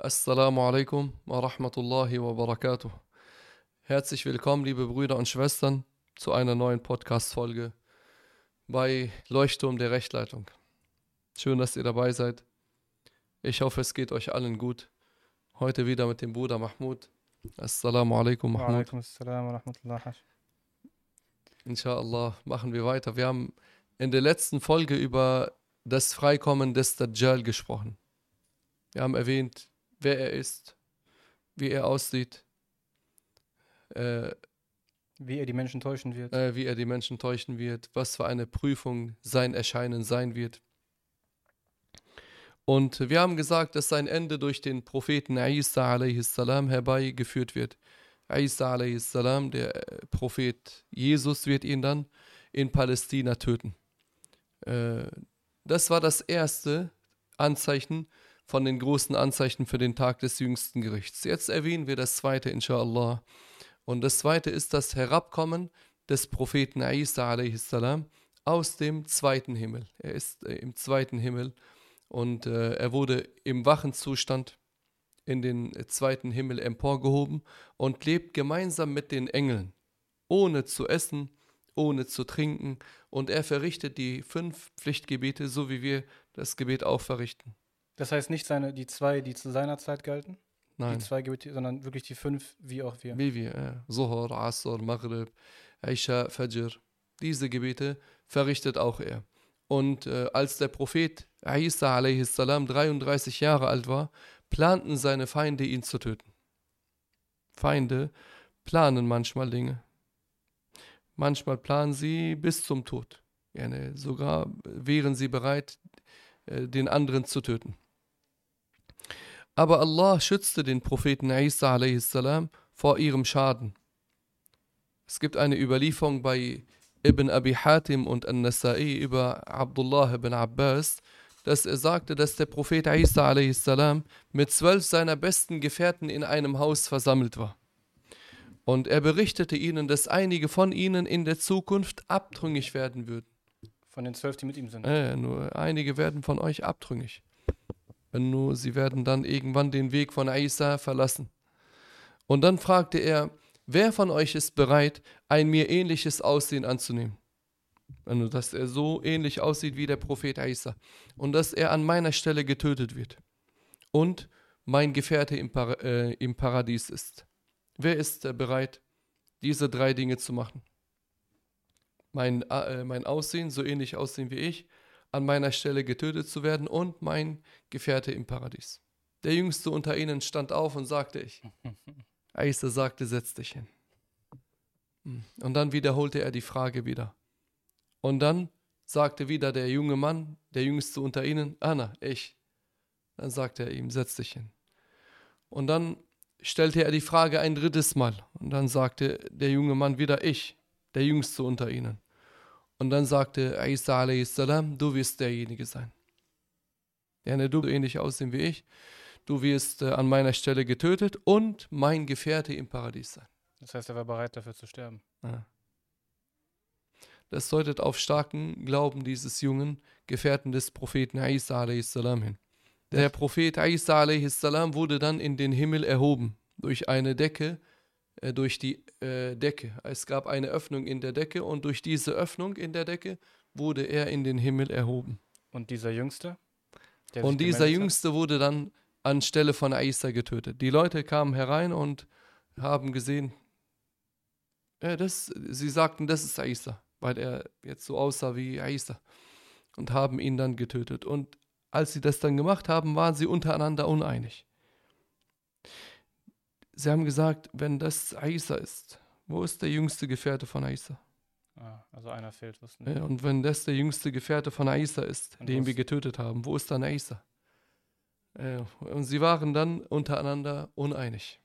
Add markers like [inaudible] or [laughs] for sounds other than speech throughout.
Assalamu alaikum wa rahmatullahi wa barakatuh. Herzlich willkommen, liebe Brüder und Schwestern, zu einer neuen Podcast-Folge bei Leuchtturm der Rechtleitung. Schön, dass ihr dabei seid. Ich hoffe, es geht euch allen gut. Heute wieder mit dem Bruder Mahmoud. Assalamu alaikum, Wa Mahmoud. alaikum assalam wa rahmatullah. Hasch. Inshallah machen wir weiter. Wir haben in der letzten Folge über das Freikommen des Dajjal gesprochen. Wir haben erwähnt, wer er ist, wie er aussieht, äh, Wie er die Menschen täuschen wird. äh, wie er die Menschen täuschen wird, was für eine Prüfung sein Erscheinen sein wird. Und wir haben gesagt, dass sein Ende durch den Propheten Isa a.s. herbeigeführt wird. Isa a.s., der äh, Prophet Jesus, wird ihn dann in Palästina töten. Äh, das war das erste Anzeichen von den großen Anzeichen für den Tag des jüngsten Gerichts. Jetzt erwähnen wir das zweite, inshallah. Und das zweite ist das Herabkommen des Propheten Isa a.s. aus dem zweiten Himmel. Er ist äh, im zweiten Himmel und äh, er wurde im wachen Zustand in den zweiten Himmel emporgehoben und lebt gemeinsam mit den Engeln, ohne zu essen, ohne zu trinken. Und er verrichtet die fünf Pflichtgebete, so wie wir das Gebet auch verrichten. Das heißt nicht seine, die zwei, die zu seiner Zeit galten, Nein. die zwei Gebete, sondern wirklich die fünf, wie auch wir. Wie wir, ja. Zuhur, Asr, Maghrib, Isha, Fajr. Diese Gebete verrichtet auch er. Und äh, als der Prophet Isa a.s. 33 Jahre alt war, planten seine Feinde ihn zu töten. Feinde planen manchmal Dinge. Manchmal planen sie bis zum Tod. Sogar wären sie bereit, äh, den anderen zu töten. Aber Allah schützte den Propheten Isa a.s. vor ihrem Schaden. Es gibt eine Überlieferung bei Ibn Abi Hatim und An-Nasai über Abdullah ibn Abbas, dass er sagte, dass der Prophet Isa a.s. mit zwölf seiner besten Gefährten in einem Haus versammelt war. Und er berichtete ihnen, dass einige von ihnen in der Zukunft abtrüngig werden würden. Von den zwölf, die mit ihm sind. Äh, nur einige werden von euch abtrüngig. Nur sie werden dann irgendwann den Weg von Isa verlassen. Und dann fragte er, wer von euch ist bereit, ein mir ähnliches Aussehen anzunehmen? Also, dass er so ähnlich aussieht wie der Prophet Isa. Und dass er an meiner Stelle getötet wird. Und mein Gefährte im, Para äh, im Paradies ist. Wer ist bereit, diese drei Dinge zu machen? Mein, äh, mein Aussehen, so ähnlich aussehen wie ich, an meiner Stelle getötet zu werden und mein Gefährte im Paradies. Der Jüngste unter ihnen stand auf und sagte ich. [laughs] Isa sagte, setz dich hin. Hm. Und dann wiederholte er die Frage wieder. Und dann sagte wieder der junge Mann, der Jüngste unter ihnen, Anna, ich. Dann sagte er ihm, setz dich hin. Und dann stellte er die Frage ein drittes Mal. Und dann sagte der junge Mann wieder, ich, der Jüngste unter ihnen. Und dann sagte Isa a.s., du wirst derjenige sein. Ja, ne, du ähnlich aussehen wie ich. Du wirst äh, an meiner Stelle getötet und mein Gefährte im Paradies sein. Das heißt, er war bereit dafür zu sterben. Ja. Das deutet auf starken Glauben dieses jungen Gefährten des Propheten Isa a.s. hin. Der Prophet Isa a.s. wurde dann in den Himmel erhoben durch eine Decke, äh, durch die äh, Decke. Es gab eine Öffnung in der Decke und durch diese Öffnung in der Decke wurde er in den Himmel erhoben. Und dieser Jüngste? Und dieser gemeldet hat? Jüngste wurde dann anstelle von Isa getötet. Die Leute kamen herein und haben gesehen, äh, das, sie sagten, das ist Isa, weil er jetzt so aussah wie Isa und haben ihn dann getötet. Und als sie das dann gemacht haben, waren sie untereinander uneinig. Sie haben gesagt, wenn das Isa ist, wo ist der jüngste Gefährte von Isa? Ah, also einer fehlt, wussten Ja, und wenn das der jüngste Gefährte von Isa ist, Und den wir getötet haben, wo ist dann Isa? Äh, Und sie waren dann untereinander uneinig.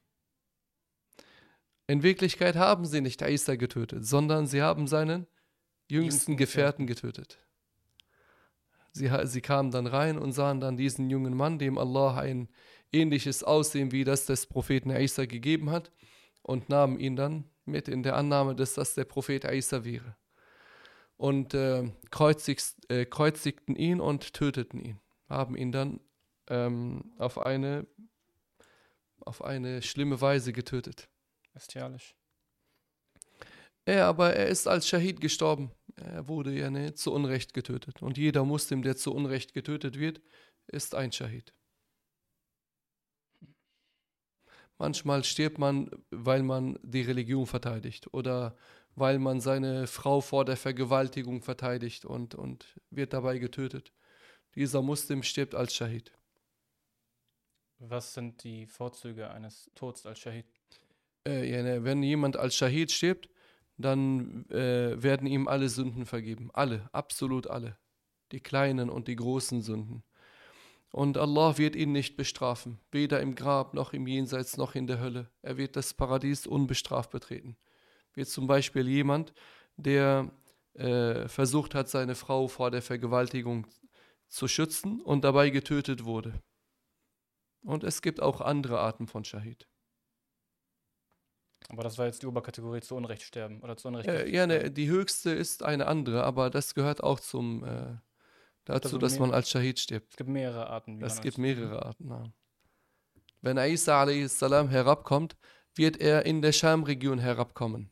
In Wirklichkeit haben sie nicht Isa getötet, sondern sie haben seinen jüngsten Gefährten getötet. Sie, sie kamen dann rein und sahen dann diesen jungen Mann, dem Allah ein ähnliches Aussehen wie das des Propheten Isa gegeben hat, und nahmen ihn dann mit in der Annahme, dass das der Prophet Isa wäre. Und äh, äh, kreuzigten ihn und töteten ihn, haben ihn dann ähm, auf eine auf eine schlimme Weise getötet. Bestialisch. Er aber, er ist als Schahid gestorben. Er wurde ja ne, zu Unrecht getötet. Und jeder Muslim, der zu Unrecht getötet wird, ist ein Schahid. Manchmal stirbt man, weil man die Religion verteidigt oder weil man seine Frau vor der Vergewaltigung verteidigt und, und wird dabei getötet. Dieser Muslim stirbt als Schahid. Was sind die Vorzüge eines Todes als Shahid? Äh, ja, ne, wenn jemand als Schahid stirbt, dann äh, werden ihm alle Sünden vergeben. Alle, absolut alle. Die kleinen und die großen Sünden. Und Allah wird ihn nicht bestrafen, weder im Grab noch im Jenseits noch in der Hölle. Er wird das Paradies unbestraft betreten. Wie zum Beispiel jemand, der äh, versucht hat, seine Frau vor der Vergewaltigung zu schützen und dabei getötet wurde. Und es gibt auch andere Arten von Shahid. Aber das war jetzt die Oberkategorie zu Unrecht sterben oder zu Unrecht. Äh, ja, ne, die höchste ist eine andere, aber das gehört auch zum äh, dazu, dass man als Shahid stirbt. Es gibt mehrere Arten. Es gibt mehrere Arten. Ja. Wenn Isa a.s. herabkommt, wird er in der Scham-Region herabkommen.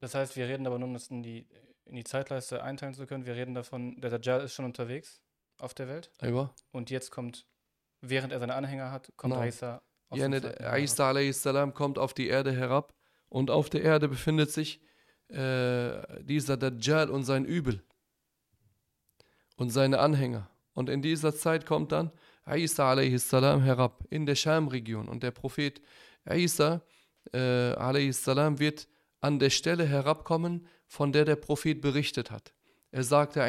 Das heißt, wir reden aber nur, um das in die, in die Zeitleiste einteilen zu können. Wir reden davon, der Dajjal ist schon unterwegs auf der Welt Aywa. und jetzt kommt, während er seine Anhänger hat, kommt. Isa aus Ja, Himmel Isa a.s. kommt auf die Erde herab und auf der Erde befindet sich äh, dieser Dajjal und sein Übel und seine Anhänger. Und in dieser Zeit kommt dann Isa a.s. herab in der Schamregion. und der Prophet Isa äh, a.s. wird an der Stelle herabkommen, von der der Prophet berichtet hat. Er sagte,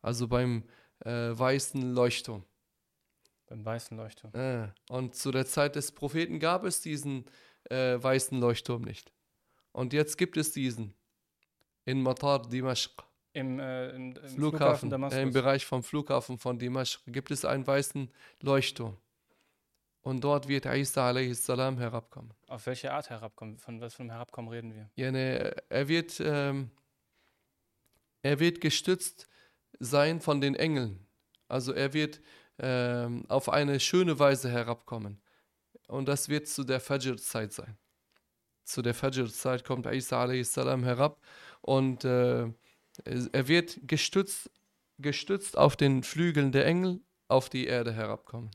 also beim äh, weißen Leuchtturm. Beim weißen Leuchtturm. Äh, und zu der Zeit des Propheten gab es diesen äh, weißen Leuchtturm nicht. Und jetzt gibt es diesen in Matar Dimashq. Im, äh, im, im Flughafen, Flughafen, Damaskus. äh, im Bereich vom Flughafen von Dimashq, gibt es einen weißen Leuchtturm. Und dort wird Isa a.s. herabkommen. Auf welche Art herabkommen? Von was für einem Herabkommen reden wir? Ja, ne, er, wird, ähm, er wird gestützt sein von den Engeln. Also er wird ähm, auf eine schöne Weise herabkommen. Und das wird zu der Fajr-Zeit sein. Zu der Fajr-Zeit kommt Isa a.s. herab und äh, er wird gestützt, gestützt auf den Flügeln der Engel auf die Erde herabkommen.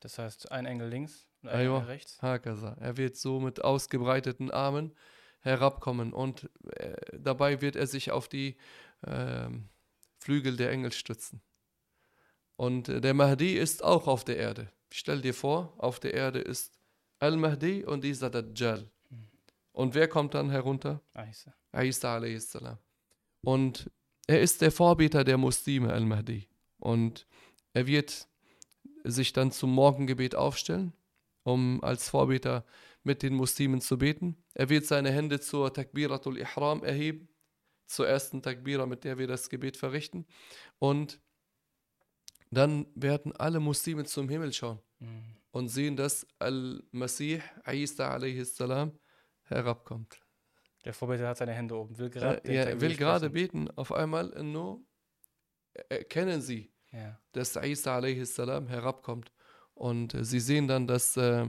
Das heißt, ein Engel links und ein Aywa. Engel rechts. Hakaza. Er wird so mit ausgebreiteten Armen herabkommen und äh, dabei wird er sich auf die ähm, Flügel der Engel stützen. Und äh, der Mahdi ist auch auf der Erde. Stell dir vor, auf der Erde ist Al-Mahdi und dieser Dajjal. Und wer kommt dann herunter? Isa. Isa a.s. Und er ist der Vorbeter der Muslime, Al-Mahdi. Und er wird sich dann zum Morgengebet aufstellen, um als Vorbeter mit den Muslimen zu beten. Er wird seine Hände zur Takbiratul Ihram erheben, zur ersten Takbira, mit der wir das Gebet verrichten. Und dann werden alle Muslime zum Himmel schauen Mhm. und sehen, dass Al-Masih, Isa a.s. herabkommt. Der Vorbeter hat seine Hände oben, will gerade Äh, ja, er will gerade beten. Auf einmal äh, nur erkennen sie, Ja. dass Isa a.s. herabkommt. Und äh, sie sehen dann, dass äh,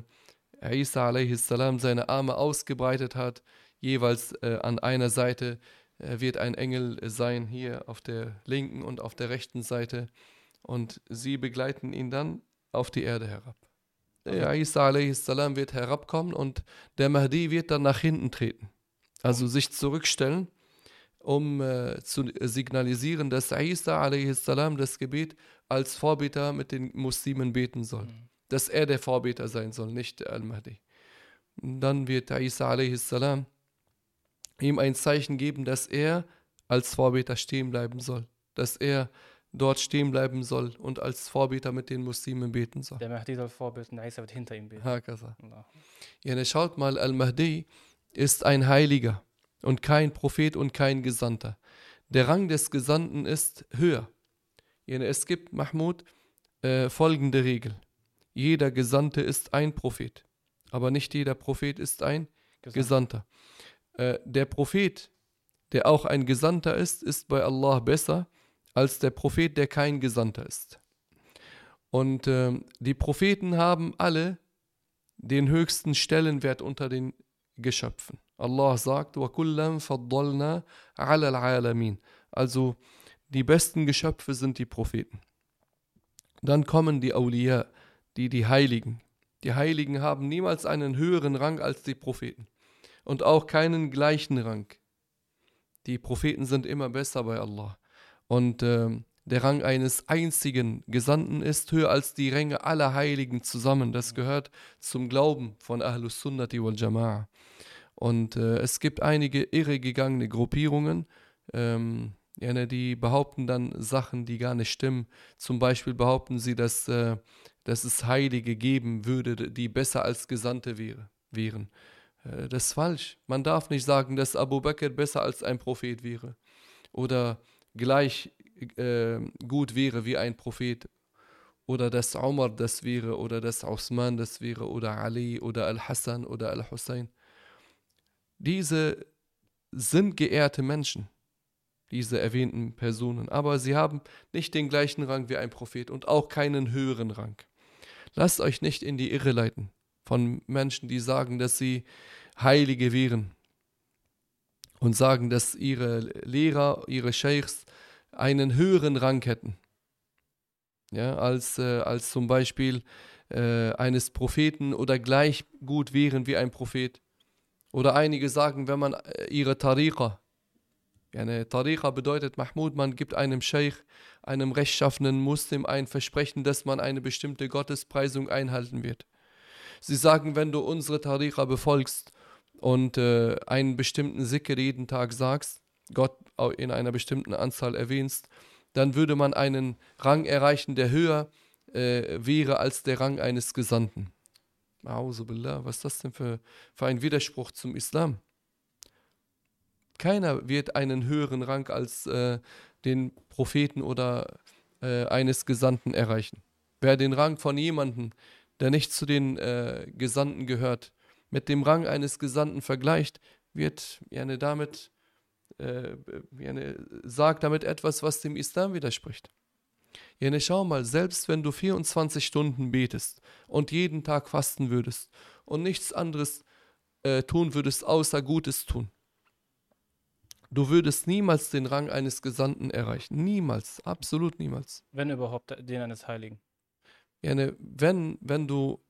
Isa a.s. seine Arme ausgebreitet hat. Jeweils äh, an einer Seite äh, wird ein Engel sein, hier auf der linken und auf der rechten Seite. Und sie begleiten ihn dann auf die Erde herab. Äh, Isa a.s. wird herabkommen und der Mahdi wird dann nach hinten treten. Also sich zurückstellen, um äh, zu signalisieren, dass Isa a.s. das Gebet als Vorbeter mit den Muslimen beten soll. Mhm. Dass er der Vorbeter sein soll, nicht der Al-Mahdi. Dann wird Isa a.s. ihm ein Zeichen geben, dass er als Vorbeter stehen bleiben soll. Dass er dort stehen bleiben soll und als Vorbeter mit den Muslimen beten soll. Der Mahdi soll vorbeten, Isa wird hinter ihm beten. Hakaza. Ja, ne, schaut mal, Al-Mahdi ist ein Heiliger und kein Prophet und kein Gesandter. Der Rang des Gesandten ist höher. Es gibt, Mahmud, äh, folgende Regel. Jeder Gesandte ist ein Prophet, aber nicht jeder Prophet ist ein Gesandt. Gesandter. Äh, der Prophet, der auch ein Gesandter ist, ist bei Allah besser als der Prophet, der kein Gesandter ist. Und äh, die Propheten haben alle den höchsten Stellenwert unter den Geschöpfen. Allah sagt, also die besten Geschöpfe sind die Propheten. Dann kommen die Awliya, die die Heiligen. Die Heiligen haben niemals einen höheren Rang als die Propheten und auch keinen gleichen Rang. Die Propheten sind immer besser bei Allah. Und äh, der Rang eines einzigen Gesandten ist höher als die Ränge aller Heiligen zusammen. Das gehört zum Glauben von Ahlus Sunnati wal Jama'ah. Und äh, es gibt einige irregegangene Gruppierungen, ähm, die behaupten dann Sachen, die gar nicht stimmen. Zum Beispiel behaupten sie, dass, äh, dass es Heilige geben würde, die besser als Gesandte wäre, wären. Äh, das ist falsch. Man darf nicht sagen, dass Abu Bakr besser als ein Prophet wäre oder gleich äh, gut wäre wie ein Prophet oder dass Umar das wäre oder dass Osman das wäre oder Ali oder Al-Hassan oder Al-Hussein. Diese sind geehrte Menschen, diese erwähnten Personen, aber sie haben nicht den gleichen Rang wie ein Prophet und auch keinen höheren Rang. Lasst euch nicht in die Irre leiten von Menschen, die sagen, dass sie Heilige wären und sagen, dass ihre Lehrer, ihre Sheikhs einen höheren Rang hätten. Ja, als, äh, als zum Beispiel äh, eines Propheten oder gleich gut wären wie ein Prophet. Oder einige sagen, wenn man äh, ihre Tariqa, eine Tariqa bedeutet Mahmud, man gibt einem Sheikh, einem rechtschaffenen Muslim ein Versprechen, dass man eine bestimmte Gottespreisung einhalten wird. Sie sagen, wenn du unsere Tariqa befolgst und äh, einen bestimmten Sikr jeden Tag sagst, Gott in einer bestimmten Anzahl erwähnst, dann würde man einen Rang erreichen, der höher äh, wäre als der Rang eines Gesandten. Billah, was ist das denn für, für ein Widerspruch zum Islam? Keiner wird einen höheren Rang als äh, den Propheten oder äh, eines Gesandten erreichen. Wer den Rang von jemandem, der nicht zu den äh, Gesandten gehört, mit dem Rang eines Gesandten vergleicht, wird ja, damit äh, sagt damit etwas, was dem Islam widerspricht. Jene, schau mal, selbst wenn du 24 Stunden betest und jeden Tag fasten würdest und nichts anderes äh, tun würdest, außer Gutes tun, du würdest niemals den Rang eines Gesandten erreichen. Niemals, absolut niemals. Wenn überhaupt den eines Heiligen. Jene, wenn, wenn du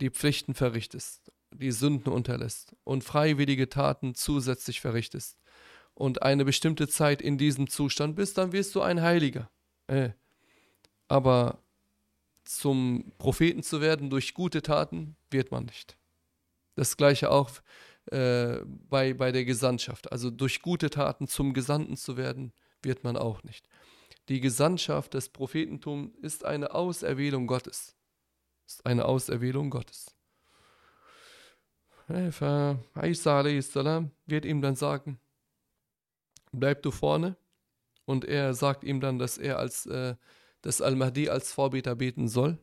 die Pflichten verrichtest, die Sünden unterlässt und freiwillige Taten zusätzlich verrichtest, und eine bestimmte Zeit in diesem Zustand bist, dann wirst du ein Heiliger. Äh. Aber zum Propheten zu werden durch gute Taten wird man nicht. Das gleiche auch äh, bei, bei der Gesandtschaft. Also durch gute Taten zum Gesandten zu werden, wird man auch nicht. Die Gesandtschaft des Prophetentums ist eine Auserwählung Gottes. Ist eine Auserwählung Gottes. Isa wird ihm dann sagen, bleib du vorne. Und er sagt ihm dann, dass er als äh, dass Al-Mahdi als Vorbeter beten soll.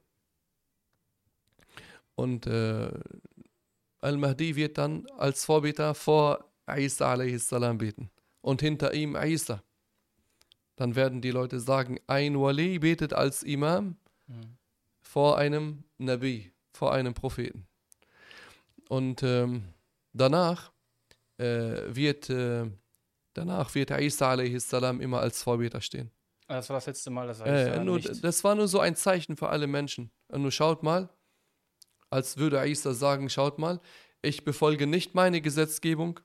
Und äh, Al-Mahdi wird dann als Vorbeter vor Isa a.s. beten. Und hinter ihm Isa. Dann werden die Leute sagen, ein Wali betet als Imam mhm. vor einem Nabi, vor einem Propheten. Und ähm, danach äh, wird äh, Danach wird Isa a.s. immer als Vorbeter stehen. Ah, das war das letzte Mal, dass äh, nur, Das war nur so ein Zeichen für alle Menschen. Und nur schaut mal, als würde Isa sagen, schaut mal, ich befolge nicht meine Gesetzgebung,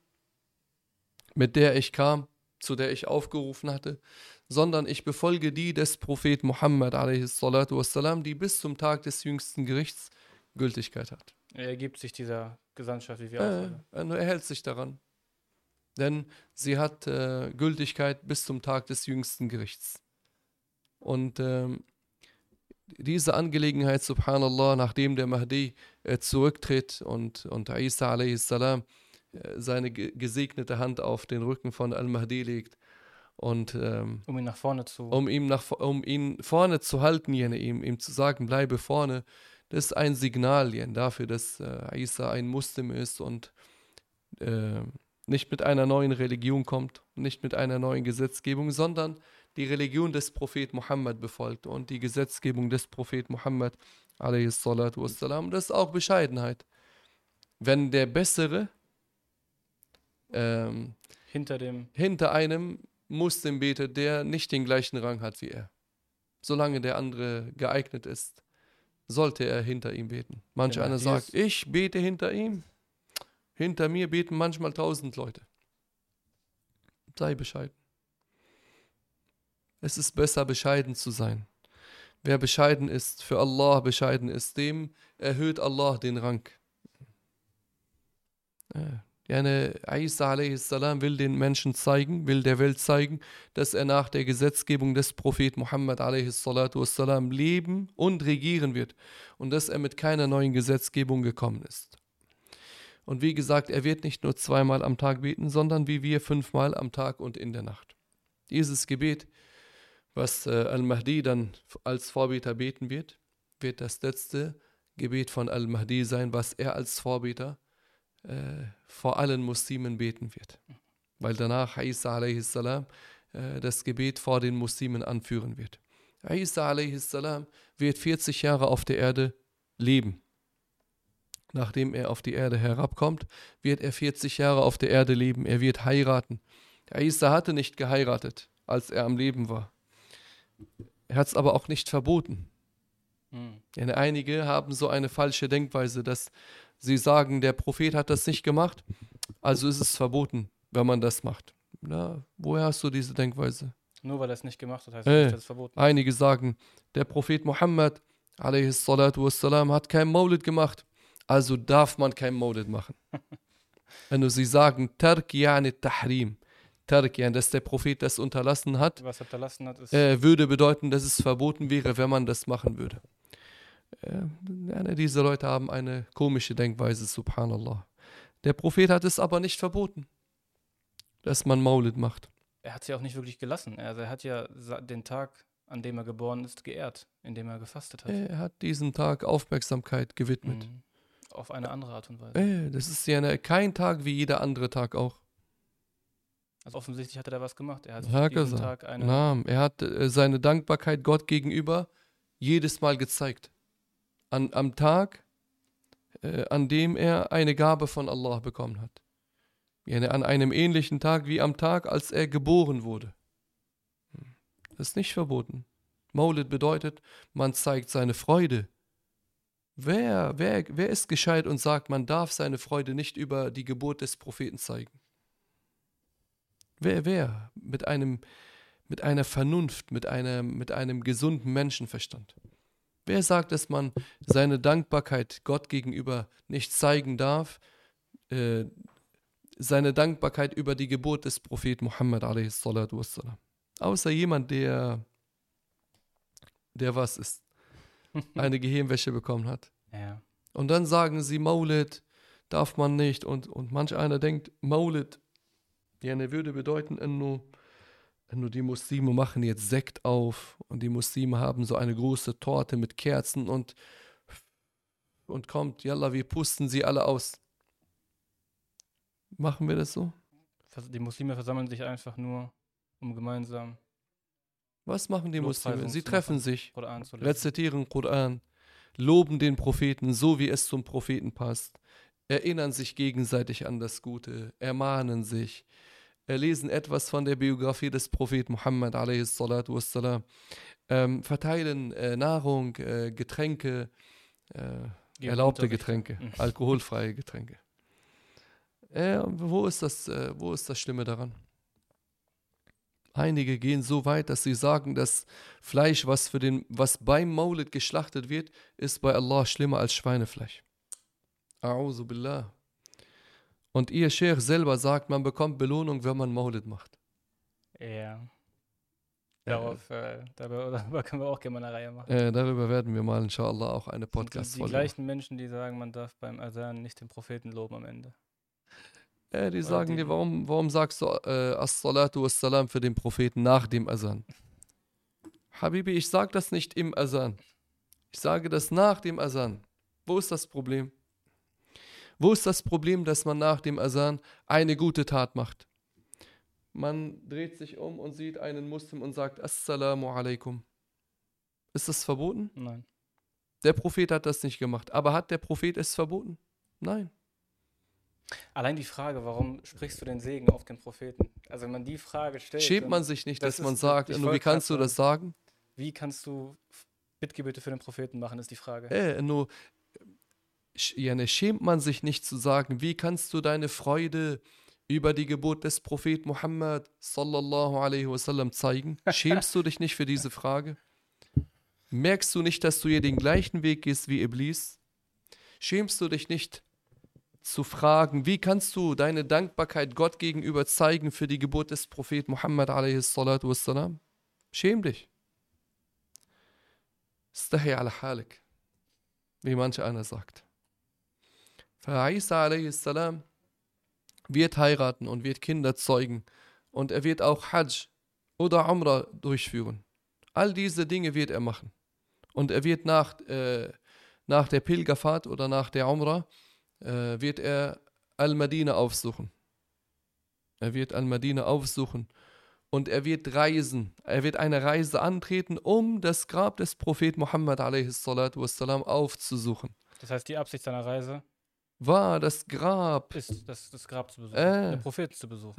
mit der ich kam, zu der ich aufgerufen hatte, sondern ich befolge die des Propheten Muhammad wassalam, die bis zum Tag des jüngsten Gerichts Gültigkeit hat. Er ergibt sich dieser Gesandtschaft, wie wir äh, auch. Er hält sich daran denn sie hat äh, Gültigkeit bis zum Tag des jüngsten Gerichts. Und ähm, diese Angelegenheit, subhanallah, nachdem der Mahdi äh, zurücktritt und, und Isa a.s. Äh, seine gesegnete Hand auf den Rücken von Al-Mahdi legt, und ähm, um ihn nach vorne zu um ihn nach um ihn vorne zu halten jene, ihm, ihm zu sagen bleibe vorne das ist ein Signal jene, dafür dass äh, Isa ein Muslim ist und äh, nicht mit einer neuen Religion kommt, nicht mit einer neuen Gesetzgebung, sondern die Religion des Prophet Muhammad befolgt und die Gesetzgebung des Prophet Muhammad wassalam. Das ist auch Bescheidenheit. Wenn der Bessere ähm, Hinter dem. hinter einem Muslim betet, der nicht den gleichen Rang hat wie er. Solange der andere geeignet ist, sollte er hinter ihm beten. Manch Der einer sagt, ich bete hinter ihm. Hinter mir beten manchmal tausend Leute. Sei bescheiden. Es ist besser, bescheiden zu sein. Wer bescheiden ist, für Allah bescheiden ist, dem erhöht Allah den Rang. Yani Isa a.s. will den Menschen zeigen, will der Welt zeigen, dass er nach der Gesetzgebung des Prophet Muhammad a.s. leben und regieren wird und dass er mit keiner neuen Gesetzgebung gekommen ist. Und wie gesagt, er wird nicht nur zweimal am Tag beten, sondern wie wir fünfmal am Tag und in der Nacht. Dieses Gebet, was äh, Al-Mahdi dann als Vorbeter beten wird, wird das letzte Gebet von Al-Mahdi sein, was er als Vorbeter äh, vor allen Muslimen beten wird. Weil danach Isa a.s. Äh, das Gebet vor den Muslimen anführen wird. Isa a.s. wird 40 Jahre auf der Erde leben. Nachdem er auf die Erde herabkommt, wird er 40 Jahre auf der Erde leben. Er wird heiraten. Isa hatte nicht geheiratet, als er am Leben war. Er hat es aber auch nicht verboten. Hm. Denn einige haben so eine falsche Denkweise, dass sie sagen, der Prophet hat das nicht gemacht, also ist es verboten, wenn man das macht. Na, woher hast du diese Denkweise? Nur weil er es nicht gemacht hat, heißt Äh. nicht, dass es verboten ist. Einige sagen, der Prophet Muhammad wassalam, hat kein Maulid gemacht, also darf man kein Maulid machen. [laughs] Wenn du sie sagen, Tark yani Tahrim, Tark yani, dass der Prophet das unterlassen hat, Was er verlassen hat, ist. äh, würde bedeuten, dass es verboten wäre, wenn man das machen würde. Äh, ja, ne, diese Leute haben eine komische Denkweise, subhanallah. Der Prophet hat es aber nicht verboten, dass man Maulid macht. er hat sie auch nicht wirklich gelassen. Also er hat ja den Tag, an dem er geboren ist, geehrt, indem er gefastet hat. Er hat diesem Tag Aufmerksamkeit gewidmet. Mhm. Auf eine andere Art und Weise. Äh, das ist ja ne, kein Tag wie jeder andere Tag auch. Also offensichtlich hat er da was gemacht. Er hat Ja, gesagt. Tag eine. Na, er hat äh, seine Dankbarkeit Gott gegenüber jedes Mal gezeigt. An, am Tag, äh, an dem er eine Gabe von Allah bekommen hat. Yani an einem ähnlichen Tag wie am Tag, als er geboren wurde. Hm. Das ist nicht verboten. Maulid bedeutet, man zeigt seine Freude. Wer, wer, wer ist gescheit und sagt, man darf seine Freude nicht über die Geburt des Propheten zeigen? Wer, wer? Mit einem, mit einer Vernunft, mit einem, mit einem gesunden Menschenverstand. Wer sagt, dass man seine Dankbarkeit Gott gegenüber nicht zeigen darf, äh, seine Dankbarkeit über die Geburt des Propheten Muhammad a.s. Außer jemand, der, der was ist, [laughs] eine Gehirnwäsche bekommen hat. Ja. Und dann sagen sie, Maulid darf man nicht. Und, und manch einer denkt, Maulid, ja, ne würde bedeuten, nur, nur die Muslime machen jetzt Sekt auf und die Muslime haben so eine große Torte mit Kerzen und, und kommt, yalla, wir pusten sie alle aus. Machen wir das so? Die Muslime versammeln sich einfach nur, um gemeinsam Was machen die Muslime? Sie treffen sich, rezitieren Koran, loben den Propheten so, wie es zum Propheten passt, erinnern sich gegenseitig an das Gute, ermahnen sich, lesen etwas von der Biografie des Propheten Muhammad. Ähm, verteilen äh, Nahrung, äh, Getränke, äh, erlaubte. Getränke, Mhm. [laughs] alkoholfreie Getränke. Äh, wo, ist das, äh, wo ist das Schlimme daran? Einige gehen so weit, dass sie sagen, das Fleisch, was, für den, was beim Maulid geschlachtet wird, ist bei Allah schlimmer als Schweinefleisch. Billah. Und ihr Sheikh selber sagt, man bekommt Belohnung, wenn man Maulid macht. Ja. Darauf, äh, darüber, [laughs] darüber können wir auch gerne mal eine Reihe machen. Äh, darüber werden wir mal inshallah auch eine sind die, die Podcast-Folge machen. gleichen Menschen, die sagen, man darf beim Adhan nicht den Propheten loben am Ende. Äh, die sagen die- dir, warum, warum sagst du äh, As-Salatu Wassalam für den Propheten nach dem Azan? Habibi, ich sage das nicht im Azan. Ich sage das nach dem Azan. Wo ist das Problem? Wo ist das Problem, dass man nach dem Azan eine gute Tat macht? man dreht sich um und sieht einen Muslim und sagt Assalamu alaikum. Ist das verboten? Nein. Der Prophet hat das nicht gemacht. Aber hat der Prophet es verboten? Nein. Allein die Frage, warum sprichst du den Segen auf den Propheten? Also wenn man die Frage stellt. Schämt man sich nicht, das dass man sagt, nur wie kannst du das sagen? Wie kannst du Bittgebete für den Propheten machen, ist die Frage. Äh, nur, sch- ja, ne, schämt man sich nicht zu sagen, wie kannst du deine Freude über die Geburt des Propheten Muhammad sallallahu alaihi wasallam zeigen? Schämst du dich nicht für diese Frage? Merkst du nicht, dass du hier den gleichen Weg gehst wie Iblis? Schämst du dich nicht zu fragen, wie kannst du deine Dankbarkeit Gott gegenüber zeigen für die Geburt des Propheten Muhammad alaihi salatu wassalam? Schäm dich. Stahi ala halik wie manch einer sagt. Isa a.s. wird heiraten und wird Kinder zeugen und er wird auch Hajj oder Umrah durchführen. All diese Dinge wird er machen. Und er wird nach, äh, nach der Pilgerfahrt oder nach der Umrah, äh, wird er Al-Madina aufsuchen. Er wird Al-Madina aufsuchen und er wird reisen. Er wird eine Reise antreten, um das Grab des Propheten Muhammad a.s. aufzusuchen. Das heißt, die Absicht seiner Reise War das Grab ist, das, das Grab zu besuchen, Äh. den Propheten zu besuchen.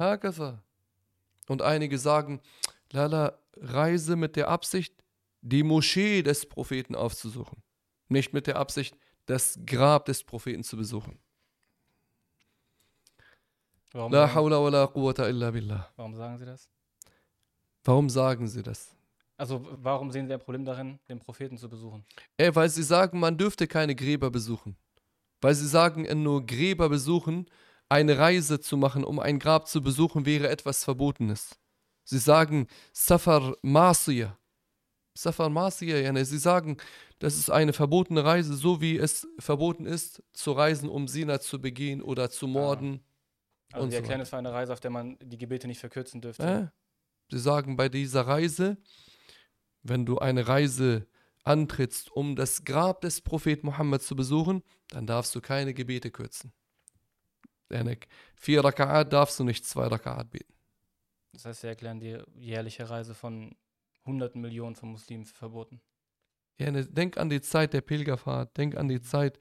Und einige sagen, Lala, reise mit der Absicht, die Moschee des Propheten aufzusuchen. Nicht mit der Absicht, das Grab des Propheten zu besuchen. Warum, La sagen, hawla wa la quwwata illa billah. warum sagen sie das? Warum sagen sie das? Also warum sehen sie ein Problem darin, den Propheten zu besuchen? Ey, weil sie sagen, man dürfte keine Gräber besuchen. Weil sie sagen, äh, nur Gräber besuchen, eine Reise zu machen, um ein Grab zu besuchen, wäre etwas Verbotenes. Sie sagen Safar Masiyah. Safar Masiyah, yani sie sagen, das ist eine verbotene Reise, so wie es verboten ist, zu reisen, um Sina zu begehen oder zu morden. Also Und sie so erklären weiter. es für eine Reise, auf der man die Gebete nicht verkürzen dürfte. Äh? Sie sagen, bei dieser Reise, wenn du eine Reise antrittst, um das Grab des Propheten Mohammed zu besuchen, dann darfst du keine Gebete kürzen. Denn vier Raka'at darfst du nicht zwei Raka'at beten. Das heißt, sie erklären die jährliche Reise von hunderten Millionen von Muslimen verboten. Ja, denk an die Zeit der Pilgerfahrt, denk an die Zeit,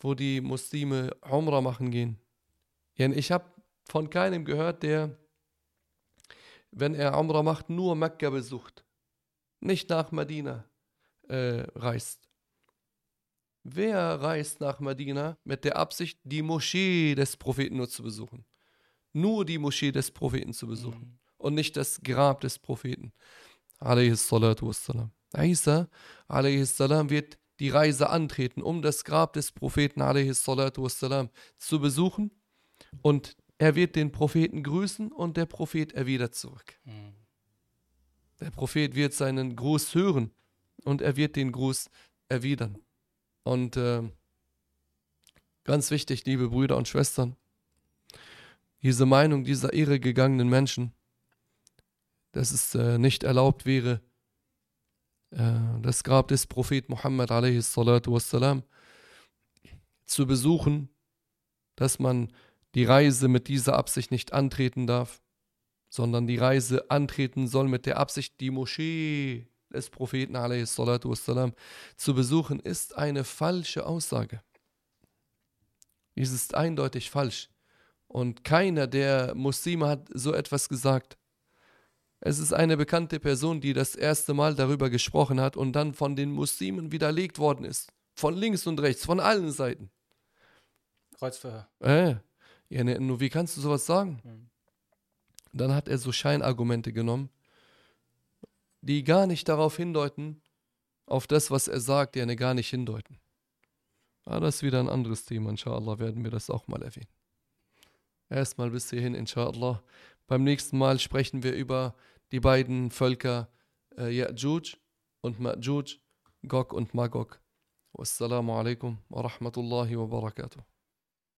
wo die Muslime Umrah machen gehen. Ja, ich habe von keinem gehört, der, wenn er Umrah macht, nur Mekka besucht, nicht nach Medina äh, reist. Wer reist nach Medina mit der Absicht, die Moschee des Propheten nur zu besuchen? Nur die Moschee des Propheten zu besuchen Mhm. und nicht das Grab des Propheten. Wassalam. Isa salam wird die Reise antreten, um das Grab des Propheten salatu wassalam zu besuchen und er wird den Propheten grüßen und der Prophet erwidert zurück. Mhm. Der Prophet wird seinen Gruß hören und er wird den Gruß erwidern. Und äh, ganz wichtig, liebe Brüder und Schwestern, diese Meinung dieser irregegangenen Menschen, dass es äh, nicht erlaubt wäre, äh, das Grab des Propheten Muhammad a.s. wassalam, zu besuchen, dass man die Reise mit dieser Absicht nicht antreten darf, sondern die Reise antreten soll mit der Absicht, die Moschee des Propheten wassalam, zu besuchen, ist eine falsche Aussage. Dies ist eindeutig falsch. Und keiner der Muslime hat so etwas gesagt. Es ist eine bekannte Person, die das erste Mal darüber gesprochen hat und dann von den Muslimen widerlegt worden ist. Von links und rechts, von allen Seiten. Kreuzverhör. Äh, ja, ne, nur wie kannst du sowas sagen? Mhm. Dann hat er so Scheinargumente genommen, die gar nicht darauf hindeuten, auf das, was er sagt, die eine gar nicht hindeuten. Aber das ist wieder ein anderes Thema, inshallah werden wir das auch mal erwähnen. Erstmal bis hierhin, inshallah. Beim nächsten Mal sprechen wir über die beiden Völker äh, Ya'juj und Ma'juj, Gog und Magog. Wassalamu alaikum wa rahmatullahi wa barakatuh.